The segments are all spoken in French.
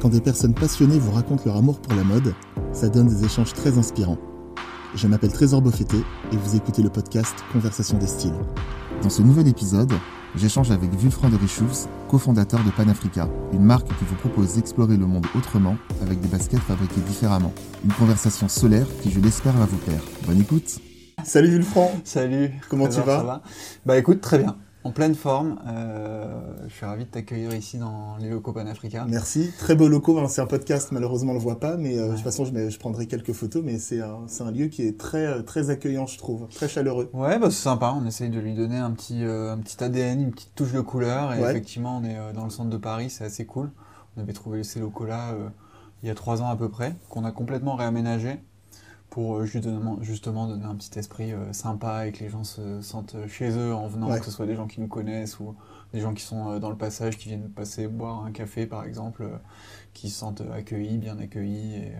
Quand des personnes passionnées vous racontent leur amour pour la mode, ça donne des échanges très inspirants. Je m'appelle Trésor Beaufetté et vous écoutez le podcast Conversation des styles. Dans ce nouvel épisode, j'échange avec Vulfran de Richoufs, cofondateur de Panafrica, une marque qui vous propose d'explorer le monde autrement avec des baskets fabriquées différemment. Une conversation solaire qui, je l'espère, va vous plaire. Bonne écoute Salut Vulfran Salut Comment tu vas? ça va Bah écoute, très bien en pleine forme. Euh, je suis ravi de t'accueillir ici dans les locaux Panafrica. Merci. Très beaux locaux. C'est un podcast, malheureusement, on le voit pas, mais euh, de toute façon, je, je, prendrai quelques photos. Mais c'est un, un, lieu qui est très, euh, très accueillant, je trouve, très chaleureux. Ouais, bah, c'est sympa. On essaye de lui donner un petit, un petit ADN, une petite touche de couleur. Et effectivement, on est dans le centre de Paris, c'est assez cool. On avait trouvé ces locaux-là il y a trois ans à peu près, qu'on a complètement réaménagé pour euh, justement, justement donner un petit esprit euh, sympa et que les gens se sentent chez eux en venant, que ce soit des gens qui nous connaissent ou des gens qui sont euh, dans le passage, qui viennent passer boire un café par exemple, qui se sentent accueillis, bien accueillis et,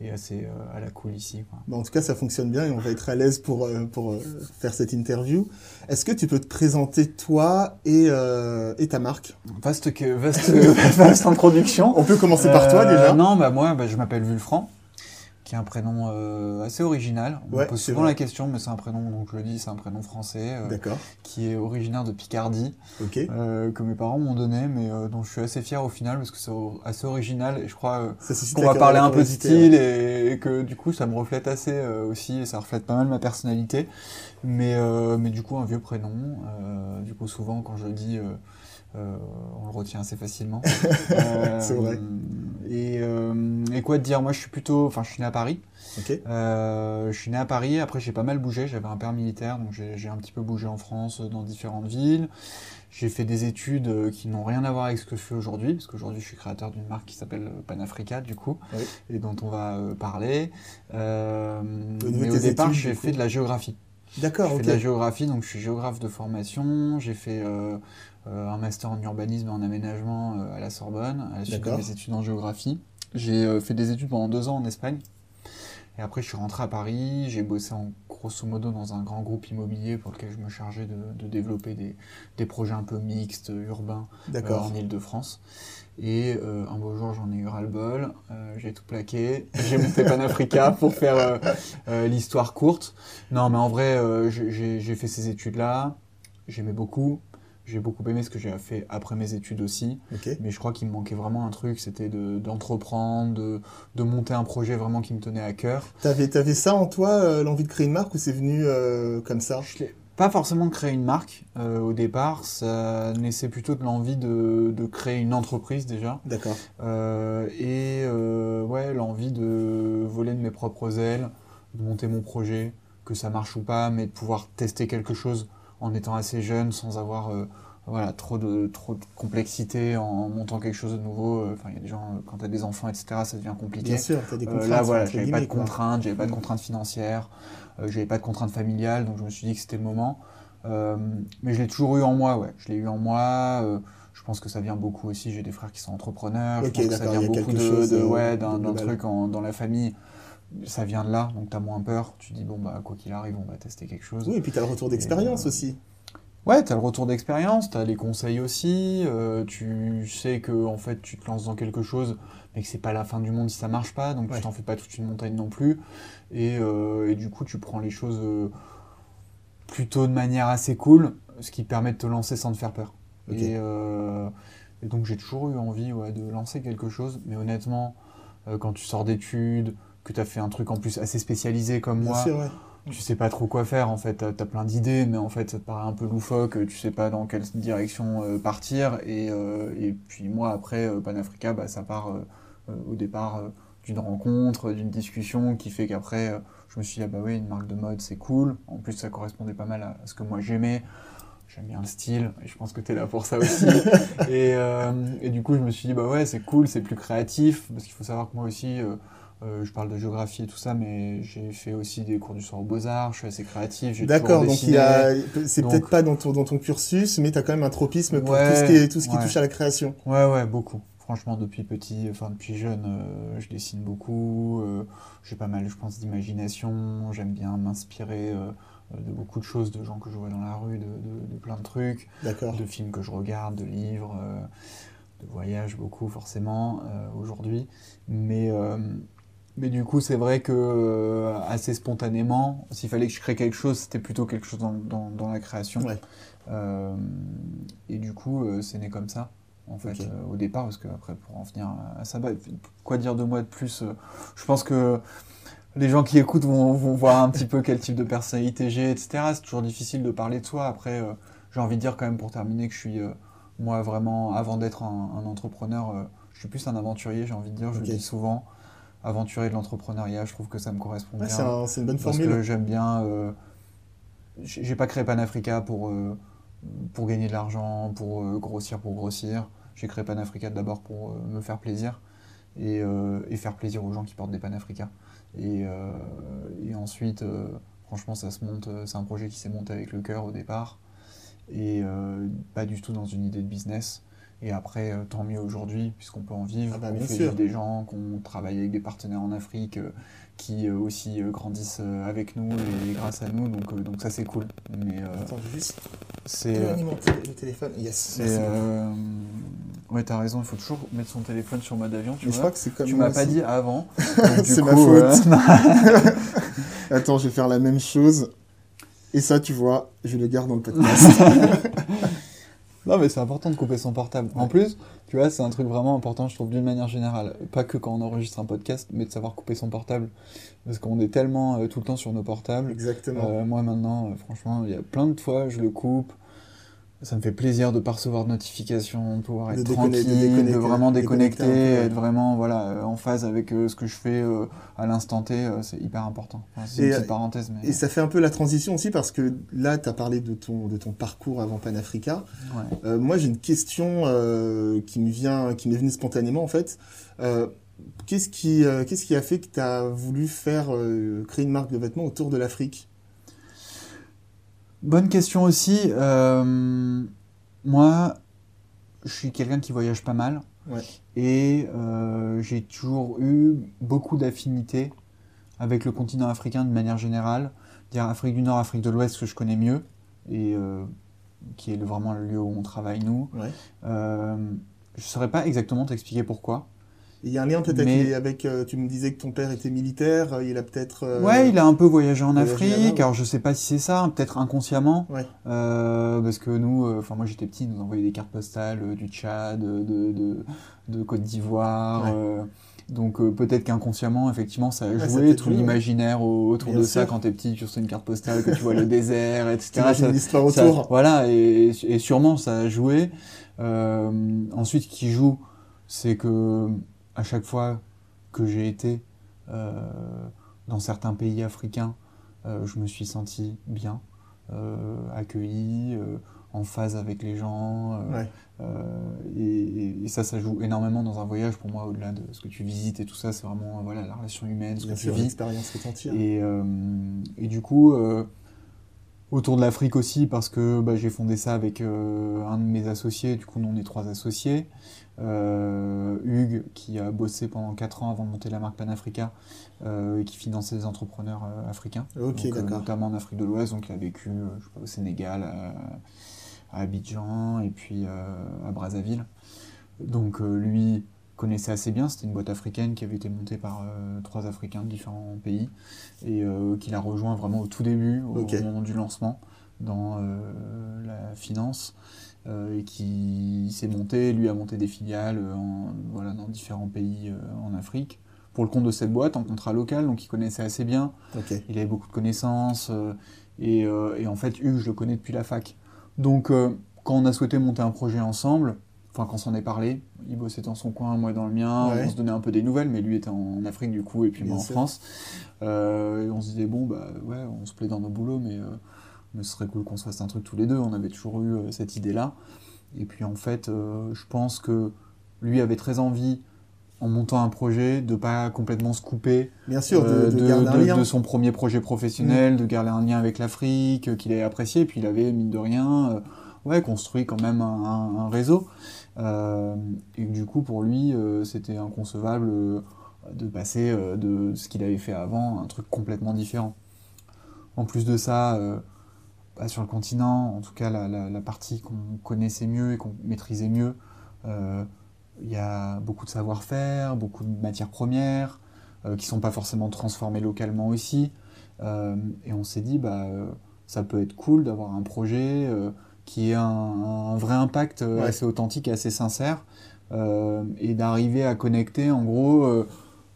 et assez à la cool ici. en tout cas, ça fonctionne bien et on va être à l'aise pour, pour faire cette interview. Est-ce que tu peux te présenter toi et, et ta marque? Vaste, que, vaste, vaste introduction. On peut commencer par toi déjà. Non, bah moi, bah, je m'appelle Vulfran qui est un prénom euh, assez original. On pose souvent la question, mais c'est un prénom, donc je le dis, c'est un prénom français, euh, qui est originaire de Picardie, euh, que mes parents m'ont donné, mais dont je suis assez fier au final, parce que c'est assez original, et je crois qu'on va parler un peu de style, et, que du coup ça me reflète assez aussi, et ça reflète pas mal ma personnalité, mais, mais du coup un vieux prénom, du coup souvent quand je le dis... on le retient assez facilement. c'est vrai. Et, euh, et, quoi te dire Moi, je suis plutôt. Enfin, je suis né à Paris. Euh, je suis né à Paris. Après, j'ai pas mal bougé. J'avais un père militaire, donc j'ai un petit peu bougé en France, dans différentes villes. J'ai fait des études euh, qui n'ont rien à voir avec ce que je fais aujourd'hui, parce qu'aujourd'hui, je suis créateur d'une marque qui s'appelle Panafrica, du coup, et dont on va parler. mais au départ, j'ai fait de la géographie. D'accord. J'ai fait de la géographie, donc je suis géographe de formation. J'ai fait euh, un master en urbanisme et en aménagement euh, à la Sorbonne, à la suite de mes études en géographie. J'ai euh, fait des études pendant deux ans en Espagne. Et après, je suis rentré à Paris, j'ai bossé en grosso modo dans un grand groupe immobilier pour lequel je me chargeais de, développer des, des, projets un peu mixtes, urbains, en Ile-de-France. Et un beau jour, j'en ai eu ras-le-bol, j'ai tout plaqué, j'ai monté Panafrica pour faire l'histoire courte. Non, mais en vrai, j'ai fait ces études-là, j'aimais beaucoup, j'ai beaucoup aimé ce que j'ai fait après mes études aussi. Mais je crois qu'il me manquait vraiment un truc, c'était d'entreprendre, de, de, monter un projet vraiment qui me tenait à cœur. T'avais avais ça en toi, euh, l'envie de créer une marque, ou c'est venu euh, comme ça? Pas forcément de créer une marque euh, au départ, ça naissait plutôt de l'envie de, de, créer une entreprise déjà. D'accord. et ouais, l'envie de voler de mes propres ailes, de monter mon projet, que ça marche ou pas, mais de pouvoir tester quelque chose en étant assez jeune, sans avoir euh, voilà, trop, de, trop de complexité en montant quelque chose de nouveau. Euh, enfin, il y a des gens, euh, quand tu as des enfants, etc., ça devient compliqué. Bien sûr, tu as des contraintes. là, voilà, j'avais pas de contraintes, j'avais pas de contraintes financières, j'avais pas de contraintes familiales, donc je me suis dit que c'était le moment. mais je l'ai toujours eu en moi, ouais. Je l'ai eu en moi. je pense que ça vient beaucoup aussi. J'ai des frères qui sont entrepreneurs. je pense que ça vient beaucoup de, ouais, d'un truc dans la famille ça vient de là, donc tu as moins peur. Tu dis, bon, bah, quoi qu'il arrive, on va tester quelque chose. Oui, et puis tu as le retour d'expérience euh, aussi. Ouais, tu as le retour d'expérience, tu as les conseils aussi. Euh, tu sais que en fait, tu te lances dans quelque chose, mais que c'est pas la fin du monde si ça marche pas, donc tu t'en fais pas toute une montagne non plus. Et, euh, et du coup, tu prends les choses plutôt de manière assez cool, ce qui permet de te lancer sans te faire peur. Et, et, donc, j'ai toujours eu envie ouais, de lancer quelque chose, mais honnêtement, quand tu sors d'études, que tu as fait un truc en plus assez spécialisé comme moi, tu sais pas trop quoi faire en fait. Tu as, plein d'idées, mais en fait ça te paraît un peu loufoque, tu sais pas dans quelle direction euh, partir. Et, euh, et, puis moi après, euh, Panafrica, bah, ça part au départ d'une rencontre, d'une discussion qui fait qu'après je me suis dit, ah bah oui, une marque de mode c'est cool. En plus ça correspondait pas mal à, ce que moi j'aimais. J'aime bien le style, et je pense que tu es là pour ça aussi. et, et, du coup, je me suis dit, bah ouais, c'est cool, c'est plus créatif, parce qu'il faut savoir que moi aussi, euh, je parle de géographie et tout ça, mais j'ai fait aussi des cours du soir aux Beaux-Arts, je suis assez créatif. D'accord, donc il c'est peut-être pas dans ton, dans ton cursus, mais tu as quand même un tropisme pour tout ce qui, tout ce qui touche à la création. Ouais, ouais, beaucoup. Franchement, depuis petit, enfin depuis jeune, euh, je dessine beaucoup. Euh, j'ai pas mal, je pense, d'imagination. J'aime bien m'inspirer de beaucoup de choses, de gens que je vois dans la rue, de, de, de plein de trucs, de films que je regarde, de livres. voyage beaucoup forcément aujourd'hui. Mais, mais du coup, c'est vrai que assez spontanément, s'il fallait que je crée quelque chose, c'était plutôt quelque chose dans, dans, la création. et du coup, c'est né comme ça en fait, euh, au départ, parce qu'après, pour en venir à ça, quoi dire de moi de plus euh, Je pense que les gens qui écoutent vont, voir un petit peu quel type de personnalité j'ai, etc. C'est toujours difficile de parler de soi. Après, euh, j'ai envie de dire quand même pour terminer que je suis, moi, vraiment, avant d'être un, entrepreneur, je suis plus un aventurier, j'ai envie de dire, je le dis souvent. Aventurier de l'entrepreneuriat, je trouve que ça me correspond bien. C'est une bonne formule. Parce que j'aime bien. j'ai pas créé Panafrica pour, pour gagner de l'argent, pour grossir, pour grossir. J'ai créé Panafrica d'abord pour euh, me faire plaisir euh, et, faire plaisir aux gens qui portent des Panafrica. Et, euh, et ensuite, franchement, ça se monte. C'est un projet qui s'est monté avec le cœur au départ et pas du tout dans une idée de business. Et après, tant mieux aujourd'hui, puisqu'on peut en vivre. Ah bah, on fait des gens, qu'on travaille avec des partenaires en Afrique qui aussi grandissent avec nous et grâce à nous. Donc, donc ça, c'est cool. Mais, Attends, juste. C'est. le téléphone. Yes. Ouais, t'as raison, il faut toujours mettre son téléphone sur mode avion. Tu Mais je crois que c'est comme Tu m'as pas dit avant. c'est ma faute. Attends, je vais faire la même chose. Et ça, tu vois, je le garde dans le podcast. non, mais c'est important de couper son portable. En plus, tu vois, c'est un truc vraiment important, je trouve, d'une manière générale. Pas que quand on enregistre un podcast, mais de savoir couper son portable. Parce qu'on est tellement euh, tout le temps sur nos portables. Exactement. Euh, moi, maintenant, euh, franchement, il y a plein de fois, je le coupe. Ça me fait plaisir de pas recevoir de notifications, de pouvoir être tranquille, de, vraiment déconnecter, être vraiment voilà, euh, en phase avec euh, ce que je fais euh, à l'instant T, c'est hyper important. c'est une petite parenthèse. Et ça fait un peu la transition aussi parce que là, tu as parlé de ton, de ton parcours avant Panafrica. moi, j'ai une question qui me vient, qui m'est venue spontanément en fait. qu'est-ce, qui, qu'est-ce qui a fait que tu as voulu faire, créer une marque de vêtements autour de l'Afrique? Bonne question aussi. Euh, moi, je suis quelqu'un qui voyage pas mal. Et euh, j'ai toujours eu beaucoup d'affinités avec le continent africain de manière générale. Dire Afrique du Nord, Afrique de l'Ouest, que je connais mieux. Et euh, qui est vraiment le lieu où on travaille, nous. je ne saurais pas exactement t'expliquer pourquoi. Il y a un lien peut-être avec, euh, tu me disais que ton père était militaire, euh, il a peut-être... Euh, ouais, il a un peu voyagé en Afrique, alors je sais pas si c'est ça, peut-être inconsciemment, ouais. parce que nous, enfin moi j'étais petit, nous envoyait des cartes postales du Tchad, de, de, de Côte d'Ivoire, donc peut-être qu'inconsciemment, effectivement, ça a joué tout l'imaginaire autour de ça quand t'es petit, tu reçois une carte postale, que tu vois le désert, etc. Ça, l'histoire autour. voilà, et, et, sûrement ça a joué. ensuite, ce qui joue, c'est que à chaque fois que j'ai été euh, dans certains pays africains, euh, je me suis senti bien, euh, accueilli, en phase avec les gens. Et, ça, ça joue énormément dans un voyage pour moi, au-delà de ce que tu visites et tout ça, c'est vraiment voilà, la relation humaine, ce que tu vis. l'expérience que tu et, et du coup, autour de l'Afrique aussi parce que bah, j'ai fondé ça avec un de mes associés, du coup on est trois associés. Euh, Hugues, qui a bossé pendant 4 ans avant de monter la marque Panafrica, euh, et qui finançait des entrepreneurs euh, africains, notamment en Afrique de l'Ouest. Donc il a vécu au Sénégal, à, Abidjan et puis à Brazzaville. Donc lui connaissait assez bien, c'était une boîte africaine qui avait été montée par trois Africains de différents pays et qu'il a rejoint vraiment au tout début, au moment du lancement, dans la finance. Euh, et qui s'est monté, lui a monté des filiales euh, voilà, dans différents pays euh, en Afrique pour le compte de cette boîte en contrat local, donc il connaissait assez bien. Il avait beaucoup de connaissances et, en fait Hugues je le connais depuis la fac. Donc quand on a souhaité monter un projet ensemble, enfin quand on s'en est parlé, il bossait dans son coin, moi dans le mien, on se donnait un peu des nouvelles, mais lui était en Afrique du coup et puis moi en France. et on se disait bon bah ouais on se plaît dans nos boulots mais mais ce serait cool qu'on se fasse un truc tous les deux. On avait toujours eu euh, cette idée-là. Et puis en fait, euh, je pense que lui avait très envie, en montant un projet, de pas complètement se couper Bien sûr, de, euh, de, son premier projet professionnel, mm. de garder un lien avec l'Afrique, qu'il avait apprécié. Et puis il avait, mine de rien, ouais, construit quand même un, réseau. et du coup, pour lui, c'était inconcevable de passer de ce qu'il avait fait avant à un truc complètement différent. En plus de ça, sur le continent, en tout cas la, partie qu'on connaissait mieux et qu'on maîtrisait mieux, euh, il y a beaucoup de savoir-faire, beaucoup de matières premières, qui ne sont pas forcément transformées localement aussi. et on s'est dit, bah, ça peut être cool d'avoir un projet qui ait un, vrai impact assez authentique et assez sincère, et d'arriver à connecter en gros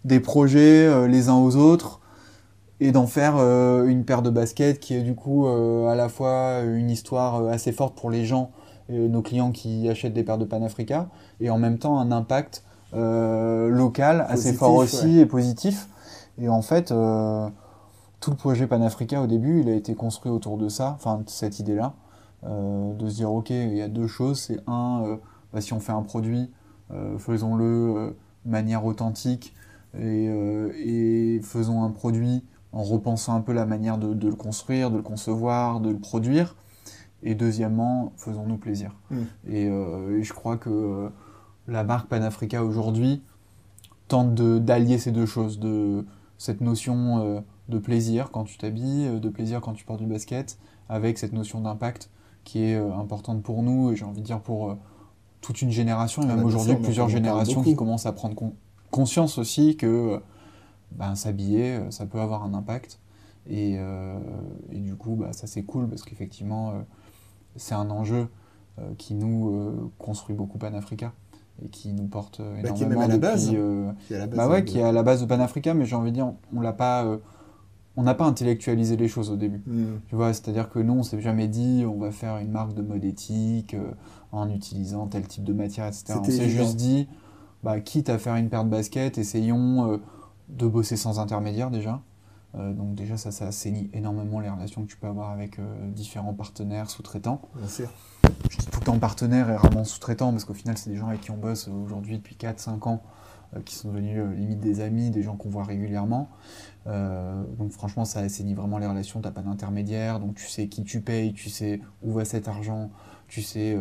des projets les uns aux autres, et d'en faire euh, une paire de baskets qui est du coup euh, à la fois une histoire euh, assez forte pour les gens, nos clients qui achètent des paires de Panafrica, et en même temps un impact local assez fort aussi et positif. Et en fait, tout le projet Panafrica au début, il a été construit autour de ça, enfin cette idée-là, de se dire ok, il y a deux choses, c'est un, bah, si on fait un produit, faisons-le de manière authentique et, et faisons un produit en repensant un peu la manière de, le construire, de le concevoir, de le produire. Et deuxièmement, faisons-nous plaisir. Mm. Euh, et, je crois que euh, la marque Panafrica aujourd'hui tente d'allier ces deux choses, de cette notion euh, de plaisir quand tu t'habilles, de plaisir quand tu portes du basket, avec cette notion d'impact qui est importante pour nous et j'ai envie de dire pour toute une génération et même aujourd'hui plusieurs générations qui commencent à prendre conscience aussi que ben, s'habiller, euh, ça peut avoir un impact. Et, euh, et du coup, bah, ça c'est cool parce qu'effectivement, euh, c'est un enjeu qui nous construit beaucoup Panafrica et qui nous porte énormément bah, qui est même à la base, qui, est à la base bah ouais, qui est à la base de Panafrica, mais j'ai envie de dire, on l'a pas, on n'a pas intellectualisé les choses au début. Hmm. Tu vois, c'est-à-dire que nous, on s'est jamais dit, on va faire une marque de mode éthique en utilisant tel type de matière, etc. On s'est juste dit, bah, quitte à faire une paire de baskets, essayons de bosser sans intermédiaire déjà. Euh, donc déjà ça, ça assainit énormément les relations que tu peux avoir avec euh, différents partenaires, sous-traitants. Bien sûr. Je dis tout le temps partenaire et rarement sous-traitant parce qu'au final c'est des gens avec qui on bosse aujourd'hui depuis 4-5 ans euh, qui sont devenus limite des amis, des gens qu'on voit régulièrement. donc franchement ça assainit vraiment les relations, t'as pas d'intermédiaire, donc tu sais qui tu payes, tu sais où va cet argent, tu sais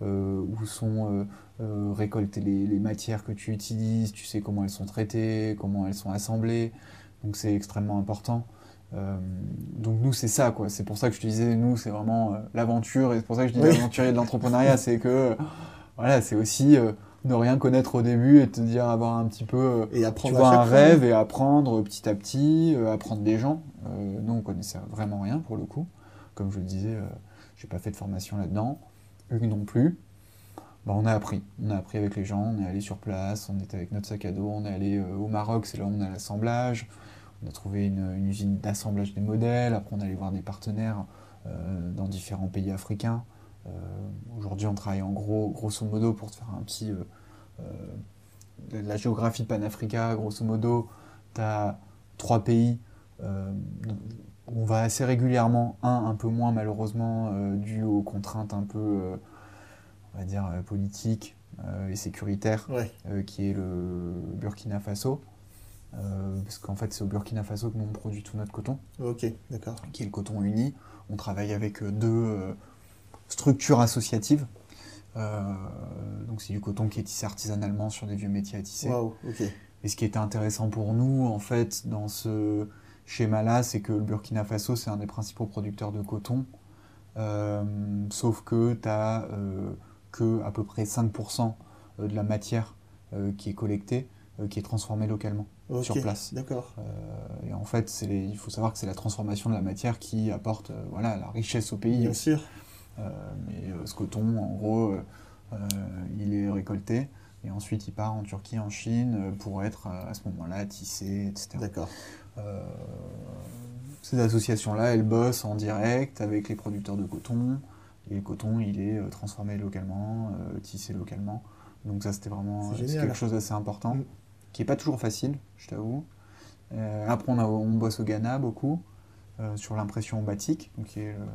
où sont euh, récolter les, matières que tu utilises, tu sais comment elles sont traitées, comment elles sont assemblées, donc c'est extrêmement important. Euh, donc nous c'est ça quoi, c'est pour ça que je te disais nous c'est vraiment euh, l'aventure. Et c'est pour ça que je dis l'aventurier de l'entrepreneuriat, c'est que voilà c'est aussi ne rien connaître au début et te dire avoir un petit peu et apprendre tu vois un rêve et apprendre petit à petit, apprendre des gens. nous on connaissait vraiment rien pour le coup, comme je le disais, j'ai pas fait de formation là-dedans, Hugues non plus. Bah, on a appris. On a appris avec les gens, on est allé sur place, on était avec notre sac à dos, on est allé euh, au Maroc, c'est là où on a l'assemblage. On a trouvé une, usine d'assemblage des modèles, après on est allé voir des partenaires euh, dans différents pays africains. Euh, aujourd'hui on travaille en gros, grosso modo, pour te faire un petit... la géographie panafrica, grosso modo, tu as trois pays on va assez régulièrement, un un peu moins malheureusement, dû aux contraintes un peu on va dire, euh, politique euh, et sécuritaire, euh, qui est le Burkina Faso. parce qu'en fait, c'est au Burkina Faso que nous on produit tout notre coton. Ok, d'accord. Qui est le coton uni. On travaille avec deux structures associatives. donc c'est du coton qui est tissé artisanalement sur des vieux métiers à tisser. Wow, ok. Et ce qui était intéressant pour nous, en fait, dans ce schéma-là, c'est que le Burkina Faso, c'est un des principaux producteurs de coton. sauf que tu as que à peu près 5% euh, de la matière euh, qui est collectée euh, qui est transformée localement sur place. D'accord. et en fait, il faut savoir que c'est la transformation de la matière qui apporte voilà, la richesse au pays. Bien sûr. mais ce coton, en gros, il est récolté et ensuite il part en Turquie, en Chine pour être à ce moment-là tissé, etc. D'accord. ces associations-là, elles bossent en direct avec les producteurs de coton, et le coton, il est euh, transformé localement, euh, tissé localement. Donc ça, c'était vraiment quelque chose d'assez important, mm. qui n'est pas toujours facile, je t'avoue. Euh, après, on, on, bosse au Ghana beaucoup, sur l'impression batik, donc qui est le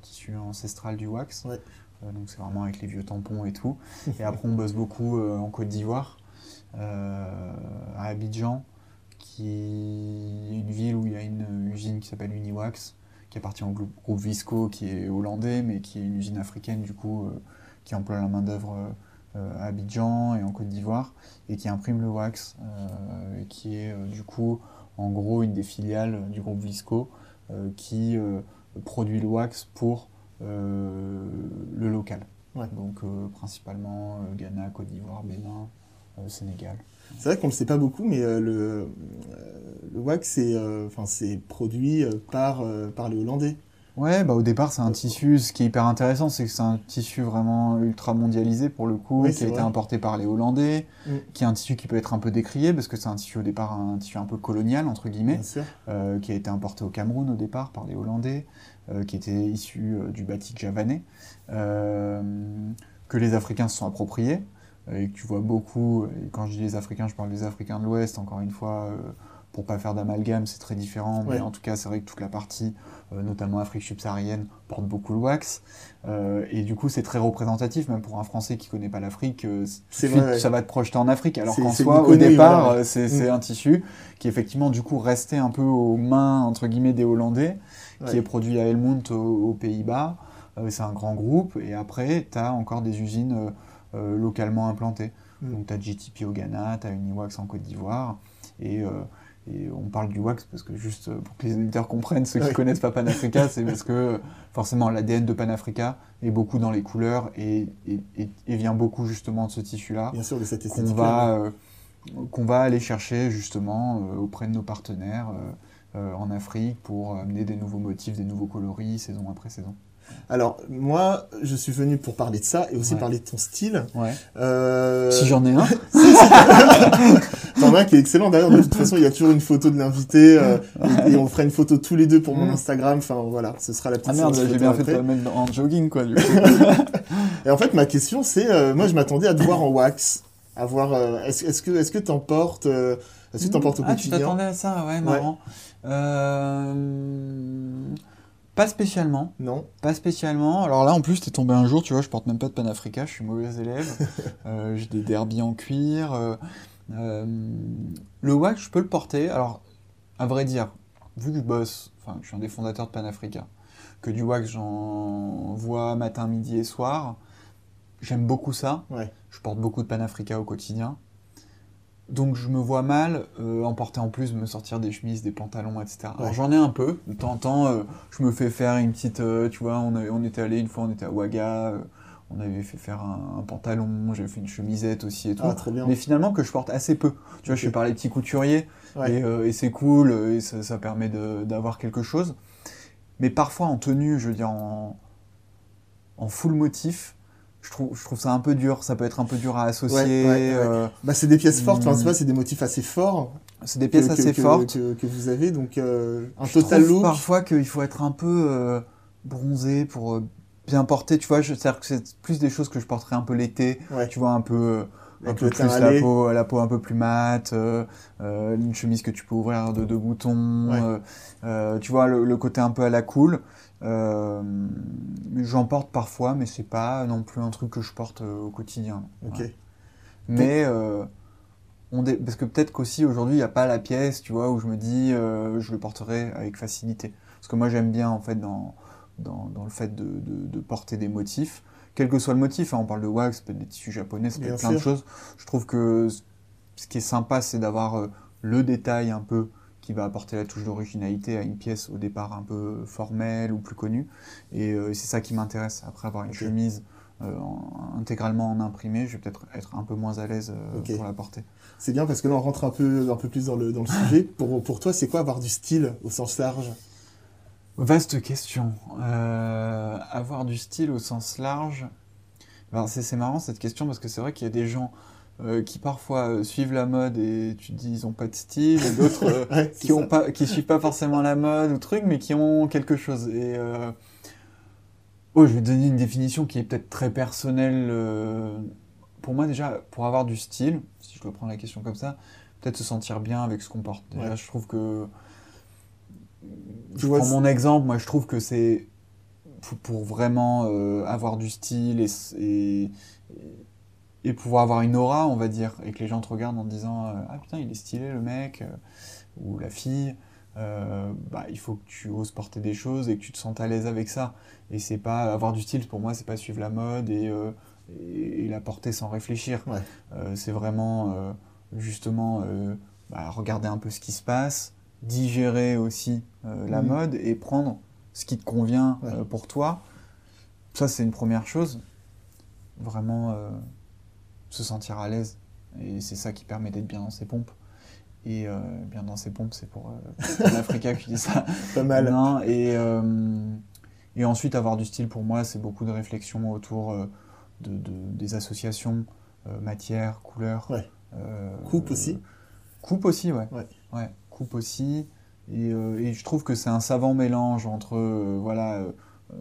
tissu ancestral du wax. donc c'est vraiment avec les vieux tampons et tout. Et après, on bosse beaucoup en Côte d'Ivoire, à Abidjan, qui est une ville où il y a une usine qui s'appelle Uniwax, qui appartient au groupe, Visco, qui est hollandais, mais qui est une usine africaine, du coup, euh, qui emploie la main-d'œuvre euh, à Abidjan et en Côte d'Ivoire, et qui imprime le wax, euh, et qui est, du coup, en gros, une des filiales du groupe Visco, qui produit le wax pour le local. Donc, principalement Ghana, Côte d'Ivoire, Bénin. Sénégal. C'est vrai qu'on ne le sait pas beaucoup, mais le, le wax, c'est enfin, produit par, par les Hollandais. Ouais, bah au départ, c'est un tissu. Ce qui est hyper intéressant, c'est que c'est un tissu vraiment ultra mondialisé pour le coup, qui a été importé par les Hollandais, mm. qui est un tissu qui peut être un peu décrié parce que c'est un tissu au départ un tissu un peu colonial entre guillemets, euh, qui a été importé au Cameroun au départ par les Hollandais, euh, qui était issu euh, du batik javanais, que les Africains se sont appropriés et que tu vois beaucoup. Et quand je dis les Africains, je parle des Africains de l'Ouest. Encore une fois pour pas faire d'amalgame, c'est très différent, mais en tout cas, c'est vrai que toute la partie, euh, notamment Afrique subsaharienne, porte beaucoup le wax. Euh, et du coup, c'est très représentatif, même pour un Français qui connaît pas l'Afrique, euh, ça va te projeter en Afrique. Alors qu'en soi, au départ, c'est mm. un tissu qui, effectivement, du coup, restait un peu aux mains, entre guillemets, des Hollandais, qui est produit à Helmond aux, Pays-Bas. c'est un grand groupe. Et après, tu as encore des usines localement implantées. Mm. Donc, tu as GTP au Ghana, tu as Uniwax en Côte d'Ivoire. Et et on parle du wax parce que juste pour que les auditeurs comprennent, ceux qui ne connaissent pas Panafrica, c'est parce que forcément l'ADN de Panafrica est beaucoup dans les couleurs et, vient beaucoup justement de ce tissu-là. Bien sûr, de cette qu'on va, euh, qu'on va aller chercher justement euh, auprès de nos partenaires euh, en Afrique pour amener des nouveaux motifs, des nouveaux coloris, saison après saison. Alors, moi, je suis venu pour parler de ça et aussi parler de ton style. Euh, si j'en ai un. T'en as un qui est excellent. D'ailleurs, de toute façon, il y a toujours une photo de l'invité euh, et, on fera une photo tous les deux pour mon mm. Instagram. Enfin, voilà, ce sera la petite Ah merde, j'ai bien fait de mettre en jogging, quoi, du coup. et en fait, ma question, c'est, euh, moi, je m'attendais à te voir en wax. À voir, est-ce est que, est-ce que t'emportes, est-ce que t'emportes au quotidien? Ah, tu t'attendais à ça, ouais, marrant. Pas spécialement. Non. Pas spécialement. Alors là, en plus, t'es tombé un jour, tu vois, je porte même pas de Panafrica, je suis mauvais élève. euh, j'ai des derbies en cuir. Euh, euh, le wax, je peux le porter. Alors, à vrai dire, vu que je bosse, enfin, je suis un des fondateurs de Panafrica, que du wax, j'en vois matin, midi et soir, j'aime beaucoup ça. Ouais. Je porte beaucoup de Panafrica au quotidien. Donc je me vois mal euh, en porter en plus, me sortir des chemises, des pantalons, etc. Alors j'en ai un peu, de temps en temps, euh, je me fais faire une petite, euh, tu vois, on, on était allé une fois, on était à Ouaga, on avait fait faire un, pantalon, j'avais fait une chemisette aussi et tout. Ah, très bien. Mais finalement que je porte assez peu. Tu vois, je suis par les petits couturiers et, c'est cool et ça, permet d'avoir quelque chose. Mais parfois en tenue, je veux dire en, en full motif, je trouve, je trouve ça un peu dur. Ça peut être un peu dur à associer. Euh, bah, c'est des pièces fortes. Enfin, c'est des motifs assez forts. C'est des pièces assez fortes que, vous avez. Donc euh, un je total trouve look. Parfois qu'il faut être un peu euh, bronzé pour bien porter. Tu vois, je que c'est plus des choses que je porterais un peu l'été. Tu vois, un peu. Un peu plus la peau, la peau un peu plus mate, une chemise que tu peux ouvrir de deux boutons, tu vois le, le, côté un peu à la cool. Euh, J'en porte parfois, mais c'est pas non plus un truc que je porte euh, au quotidien. Ok. Mais euh, on parce que peut-être qu'aussi aujourd'hui il n'y a pas la pièce, tu vois, où je me dis euh, je le porterai avec facilité. Parce que moi j'aime bien en fait dans, dans, dans le fait de, de, de, porter des motifs, quel que soit le motif. Hein, on parle de wax, peut être des tissus japonais, ça peut être plein de choses. Je trouve que ce qui est sympa, c'est d'avoir le détail un peu qui va apporter la touche d'originalité à une pièce au départ un peu formelle ou plus connue. Et euh, c'est ça qui m'intéresse. Après avoir une chemise euh, intégralement en imprimé, je vais peut-être être un peu moins à l'aise euh, pour la porter. C'est bien parce que là on rentre un peu, un peu plus dans le, dans le sujet. Pour, pour toi, c'est quoi avoir du style au sens large? Vaste question. avoir du style au sens large? C'est marrant cette question parce que c'est vrai qu'il y a des gens euh, qui parfois euh, suivent la mode et tu te dis ils ont pas de style, et d'autres euh, qui ont pas, qui suivent pas forcément la mode ou truc, mais qui ont quelque chose. Et oh, je vais te donner une définition qui est peut-être très personnelle. Pour moi déjà, pour avoir du style, si je dois prendre la question comme ça, peut-être se sentir bien avec ce qu'on porte. Déjà, je trouve que je prends mon exemple, moi je trouve que c'est pour, vraiment avoir du style et, et et pouvoir avoir une aura, on va dire, et que les gens te regardent en disant euh, Ah putain, il est stylé le mec, euh, ou la fille, euh, bah, il faut que tu oses porter des choses et que tu te sentes à l'aise avec ça. Et c'est pas avoir du style, pour moi, c'est pas suivre la mode et, et, la porter sans réfléchir. c'est vraiment justement bah, regarder un peu ce qui se passe, digérer aussi la mmh. mode et prendre ce qui te convient pour toi. Ça, c'est une première chose. Vraiment se sentir à l'aise Et c'est ça qui permet d'être bien dans ses pompes. Et euh, bien dans ses pompes, c'est pour, euh, l'Africa qui dit ça. Pas mal. et, et ensuite, avoir du style, pour moi, c'est beaucoup de réflexion autour de, des associations, matière, couleur. Ouais. coupe aussi Coupe aussi, ouais. ouais. coupe aussi. Et, et, je trouve que c'est un savant mélange entre voilà,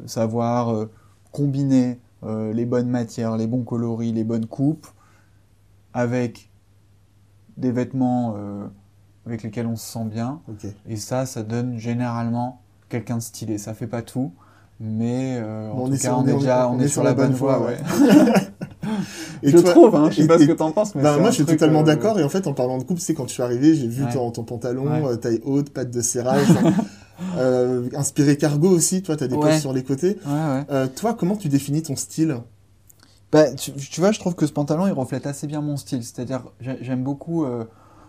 savoir combiner les bonnes matières, les bons coloris, les bonnes coupes, avec des vêtements euh, avec lesquels on se sent bien. Et ça, ça donne généralement quelqu'un de stylé. Ça fait pas tout, mais euh, en tout cas, on, est déjà on, est, sur, la, bonne voie. Ouais. et je trouve, hein, je sais pas ce que t'en penses, mais bah, moi je suis totalement euh, d'accord. Et en fait, en parlant de coupe, c'est quand je suis arrivé, j'ai vu ton, pantalon, taille haute, patte de serrage. inspiré cargo aussi, toi, tu as des poches sur les côtés. toi, comment tu définis ton style? Bah, tu, vois, je trouve que ce pantalon, il reflète assez bien mon style. C'est-à-dire, j'aime beaucoup. Euh,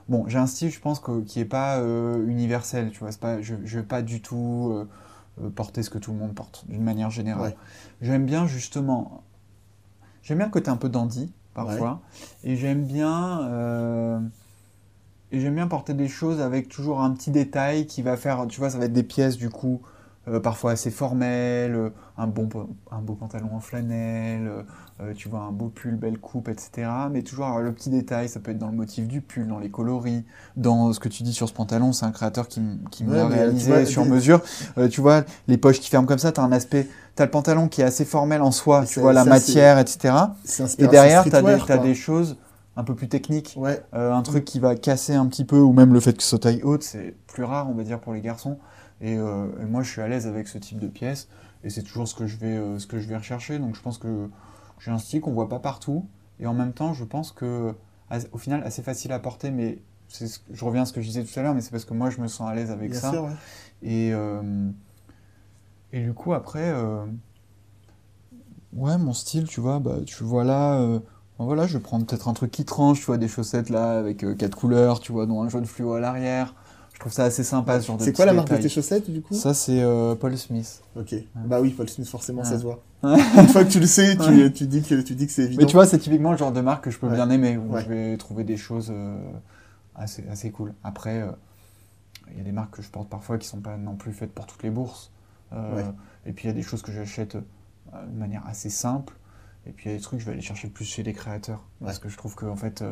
bon, j'ai un style, je pense, qui n'est pas euh, universel. Tu vois, pas, je ne vais pas du tout euh, porter ce que tout le monde porte, d'une manière générale. J'aime bien, justement. J'aime bien le côté un peu dandy, parfois. Et j'aime bien. et j'aime bien porter des choses avec toujours un petit détail qui va faire. Tu vois, ça va être des pièces, du coup. Parfois assez formelles, un, bon, un beau pantalon en flanelle, euh, tu vois un beau pull, belle coupe, etc. Mais toujours le petit détail, ça peut être dans le motif du pull, dans les coloris, dans ce que tu dis sur ce pantalon, c'est un créateur qui, qui me l'a réalisé sur mesure. Euh, tu vois, les poches qui ferment comme ça, tu as un aspect, tu as le pantalon qui est assez formel en soi, tu vois, la matière, etc. Et derrière, tu as, des choses un peu plus techniques, euh, un truc qui va casser un petit peu, ou même le fait que ce soit taille haute, c'est plus rare, on va dire, pour les garçons. Et, moi, je suis à l'aise avec ce type de pièces, et c'est toujours ce que je vais, ce que je vais rechercher. Donc, je pense que j'ai un style qu'on voit pas partout. Et en même temps, je pense que, au final, assez facile à porter, mais je reviens à ce que je disais tout à l'heure, mais c'est parce que moi, je me sens à l'aise avec ça. et, euh, et du coup, après, euh, ouais, mon style, tu vois, bah, tu vois là, euh, voilà, je vais prendre peut-être un truc qui tranche, tu vois, des chaussettes là, avec quatre couleurs, tu vois, dont un jaune fluo à l'arrière. Je trouve ça assez sympa ce genre C'est quoi la marque de tes chaussettes du coup Ça c'est euh, Paul Smith. Ok. Bah oui, Paul Smith forcément ça se voit. Une fois que tu le sais, tu, tu dis que tu dis que c'est évident. Mais tu vois, c'est typiquement le genre de marque que je peux bien aimer où je vais trouver des choses euh, assez assez cool. Après euh, il y a des marques que je porte parfois qui sont pas non plus faites pour toutes les bourses. Et puis il y a des choses que j'achète de manière assez simple. Et puis il y a des trucs que je vais aller chercher plus chez les créateurs parce que je trouve que en fait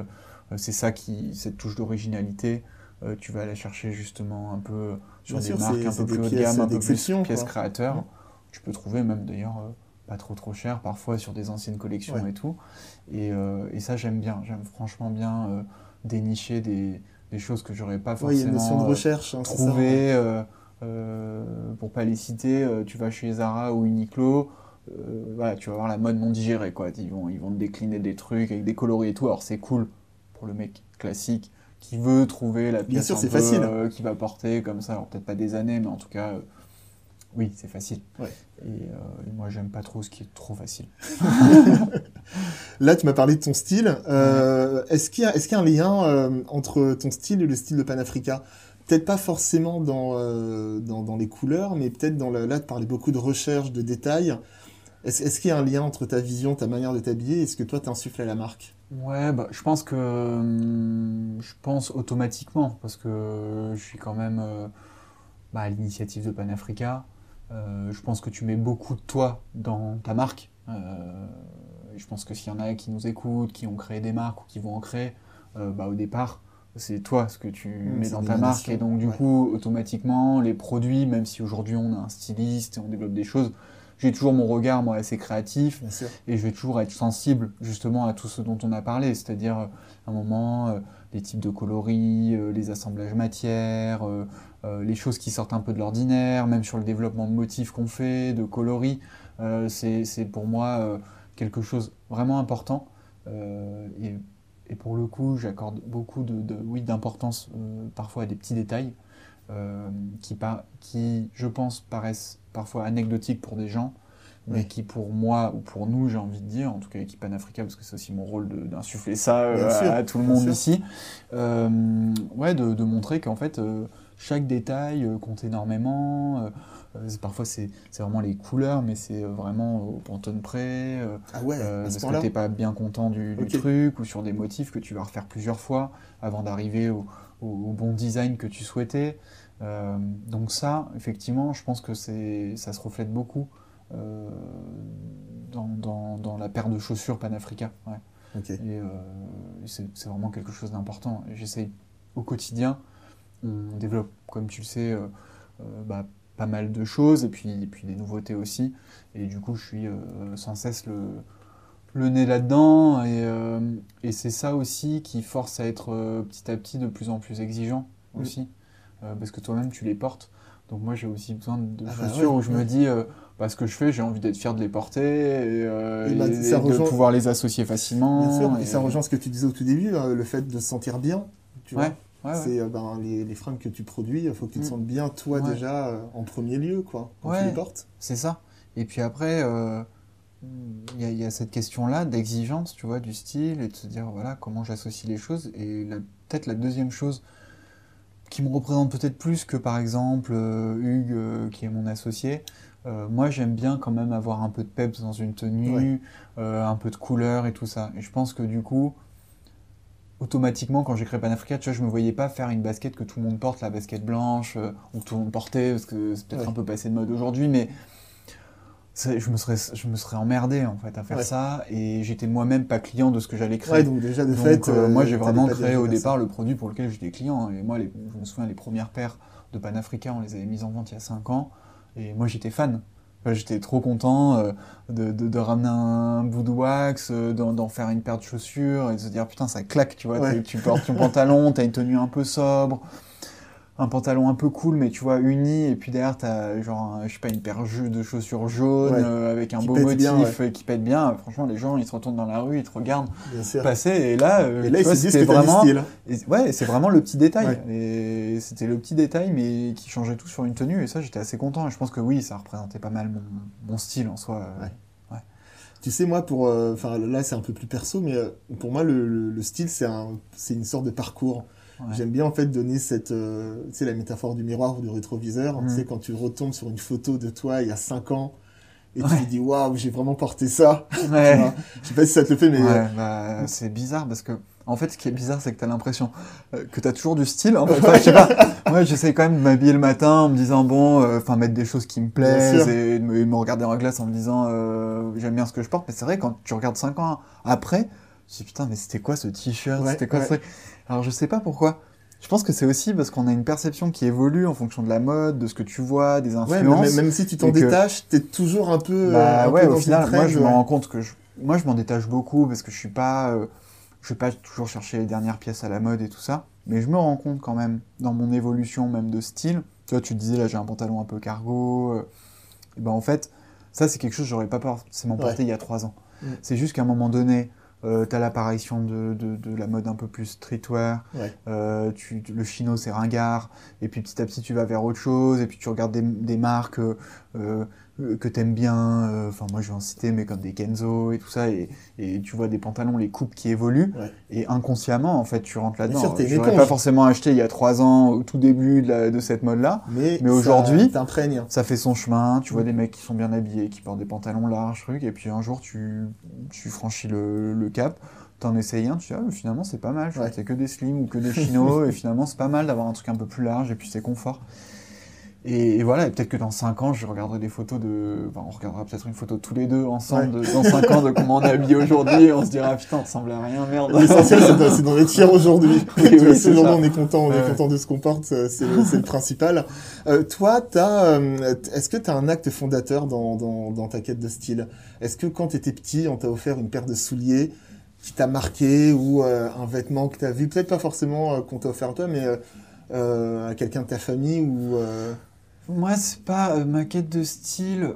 c'est ça qui cette touche d'originalité euh, tu vas aller chercher justement un peu sur des marques un peu plus haut de gamme, un peu plus pièces créateurs. Tu peux trouver même d'ailleurs euh, pas trop trop cher parfois sur des anciennes collections et tout. Et, euh, et ça j'aime bien, j'aime franchement bien dénicher des, des, choses que j'aurais pas forcément de recherche, hein, trouvé. pour pas les citer, tu vas chez Zara ou Uniqlo, voilà, tu vas voir la mode non digérée quoi. Ils vont, ils vont te décliner des trucs avec des coloris et tout. Alors c'est cool pour le mec classique qui veut trouver la pièce Bien sûr, facile. Euh, qui va porter comme ça, alors peut-être pas des années, mais en tout cas, euh, oui, c'est facile. Euh, et, moi, j'aime pas trop ce qui est trop facile. Là, tu m'as parlé de ton style. Est-ce qu'il y, est y, a un lien entre ton style et le style de Panafrica? Peut-être pas forcément dans, dans, dans, les couleurs, mais peut-être dans le, là, tu parlais beaucoup de recherche, de détails. Est-ce qu'il y a un lien entre ta vision, ta manière de t'habiller? Et ce que toi t'insuffles à la marque? Ouais, bah, je pense que hum, je pense automatiquement parce que je suis quand même euh, bah, à l'initiative de Panafrica. Euh, je pense que tu mets beaucoup de toi dans ta marque. Euh, je pense que s'il y en a qui nous écoutent, qui ont créé des marques ou qui vont en créer, bah, au départ, c'est toi ce que tu mmh, mets dans ta marque. Et donc, du coup, automatiquement, les produits, même si aujourd'hui on a un styliste et on développe des choses, j'ai toujours mon regard moi assez créatif et je vais toujours être sensible justement à tout ce dont on a parlé, c'est-à-dire euh, à un moment euh, les types de coloris, euh, les assemblages matières, les choses qui sortent un peu de l'ordinaire, même sur le développement de motifs qu'on fait, de coloris, c'est pour moi quelque chose vraiment important et, et, pour le coup j'accorde beaucoup de, oui d'importance parfois à des petits détails qui, par, qui je pense paraissent parfois anecdotique pour des gens, mais qui pour moi ou pour nous, j'ai envie de dire, en tout cas l'équipe Panafrica, parce que c'est aussi mon rôle d'insuffler ça euh, à, tout le monde ici, euh, ouais, de, montrer qu'en fait, euh, chaque détail compte énormément. parfois, c'est vraiment les couleurs, mais c'est vraiment au pantone près. ah ouais, parce que t'es pas bien content du, truc, ou sur des motifs que tu vas refaire plusieurs fois avant d'arriver au, bon design que tu souhaitais. donc ça, effectivement, je pense que ça se reflète beaucoup dans, la paire de chaussures Panafrica. Et euh, c'est vraiment quelque chose d'important. J'essaye au quotidien, on développe, comme tu le sais, euh, euh, bah, pas mal de choses et puis, puis des nouveautés aussi. Et du coup, je suis sans cesse le, le nez là-dedans. Et, et c'est ça aussi qui force à être petit à petit de plus en plus exigeant aussi. parce que toi-même, tu les portes. Donc moi, j'ai aussi besoin de ah bah chaussures où je me dis ce que je fais, j'ai envie d'être fier de les porter et, euh, bah, de pouvoir les associer facilement. Bien sûr, et, ça rejoint ce que tu disais au tout début, hein, le fait de se sentir bien. Tu vois c'est euh, ben, les, les, fringues que tu produis, il faut que tu te mm. sentes bien toi déjà euh, en premier lieu, quoi, quand tu les portes. C'est ça. Et puis après, il y, a cette question-là d'exigence, tu vois, du style et de se dire voilà comment j'associe les choses. Et peut-être la deuxième chose qui me représente peut-être plus que par exemple Hugues, qui est mon associé, euh, moi, j'aime bien quand même avoir un peu de peps dans une tenue, euh, un peu de couleur et tout ça. Et je pense que du coup, automatiquement, quand j'ai créé Panafrica, tu vois, je me voyais pas faire une basket que tout le monde porte, la basket blanche, euh, ou tout le monde portait, parce que c'est peut-être un peu passé de mode aujourd'hui, mais je me, serais, je me serais emmerdé en fait à faire ça, et j'étais moi-même pas client de ce que j'allais créer. donc déjà de fait, moi j'ai vraiment créé au départ le produit pour lequel j'étais client. Et moi, je me souviens, les premières paires de Panafrica, on les avait mises en vente il y a 5 ans. Et moi, j'étais fan. J'étais trop content euh, de, de, ramener un bout de wax, euh, d'en faire une paire de chaussures et de se dire putain, ça claque, tu vois. Tu portes ton pantalon, t'as une tenue un peu sobre un pantalon un peu cool, mais tu vois, uni, et puis derrière, t'as genre, je sais pas, une paire de chaussures jaunes euh, avec un beau motif qui pète bien. Franchement, les gens, ils se retournent dans la rue, ils te regardent passer, et là, euh, c'était vraiment. ouais, c'est vraiment le petit détail. Et c'était le petit détail, mais qui changeait tout sur une tenue, et ça, j'étais assez content. Et je pense que oui, ça représentait pas mal mon, style en soi. Euh, tu sais, moi, pour, enfin, là, c'est un peu plus perso, mais pour moi, le, le style, c'est un, une sorte de parcours. J'aime bien en fait donner cette, euh, tu sais, la métaphore du miroir ou du rétroviseur. Tu sais, mm. quand tu retombes sur une photo de toi il y a 5 ans et tu te dis waouh, j'ai vraiment porté ça. Ouais. Je sais pas si ça te le fait, mais ouais, bah, c'est bizarre parce que en fait, ce qui est bizarre, c'est que tu as l'impression euh, que tu as toujours du style. En fait. je sais pas. Moi, j'essaie quand même de m'habiller le matin en me disant bon, euh, enfin mettre des choses qui me plaisent et de me, regarder en glace en me disant euh, j'aime bien ce que je porte. Mais c'est vrai quand tu regardes 5 ans après, te dis putain, mais c'était quoi ce t-shirt? C'était quoi ce alors je sais pas pourquoi. Je pense que c'est aussi parce qu'on a une perception qui évolue en fonction de la mode, de ce que tu vois, des influences. Ouais, même si tu t'en détaches, t'es toujours un peu. Bah ouais, au final, moi je me rends compte que je... moi je m'en détache beaucoup parce que je suis pas, euh, je vais pas toujours chercher les dernières pièces à la mode et tout ça, mais je me rends compte quand même dans mon évolution même de style. Tu vois, tu disais là j'ai un pantalon un peu cargo, euh, et ben en fait ça c'est quelque chose que j'aurais pas forcément porté il y a trois ans. Mm. C'est juste qu'à un moment donné, euh, tu as l'apparition de, de, de, la mode un peu plus streetwear, euh, tu, le chino c'est ringard, et puis petit à petit tu vas vers autre chose, et puis tu regardes des, des marques euh, euh, que t'aimes bien, euh, enfin moi je vais en citer, mais comme des Kenzo et tout ça, et, et tu vois des pantalons, les coupes qui évoluent, et inconsciemment en fait tu rentres là-dedans. Je n'aurais pas forcément acheté il y a trois ans, au tout début de, la, de cette mode-là, mais, mais aujourd'hui ça fait son chemin, tu vois des mecs qui sont bien habillés, qui portent des pantalons larges, et puis un jour tu, tu franchis le, le cap, t'en essayes un, tu dis ah, finalement c'est pas mal, c'est que des slims ou que des chinos, et finalement c'est pas mal d'avoir un truc un peu plus large, et puis c'est confort. Et, voilà, et peut-être que dans 5 ans, je regarderai des photos de. Enfin, on regardera peut-être une photo tous les deux ensemble dans 5 ans de comment on est habillé aujourd'hui et on se dira putain, on ressemble à rien, merde. L'essentiel, c'est d'en être fier aujourd'hui. Oui, aujourd'hui, on est content, on est content de ce qu'on porte, c'est le principal. Euh, toi, t'as, euh, est-ce que tu as un acte fondateur dans, dans, dans ta quête de style? Est-ce que quand tu étais petit, on t'a offert une paire de souliers qui t'a marqué ou euh, un vêtement que tu as vu? Peut-être pas forcément qu'on t'a offert toi, mais à quelqu'un de ta famille ou moi, c'est pas euh, ma quête de style.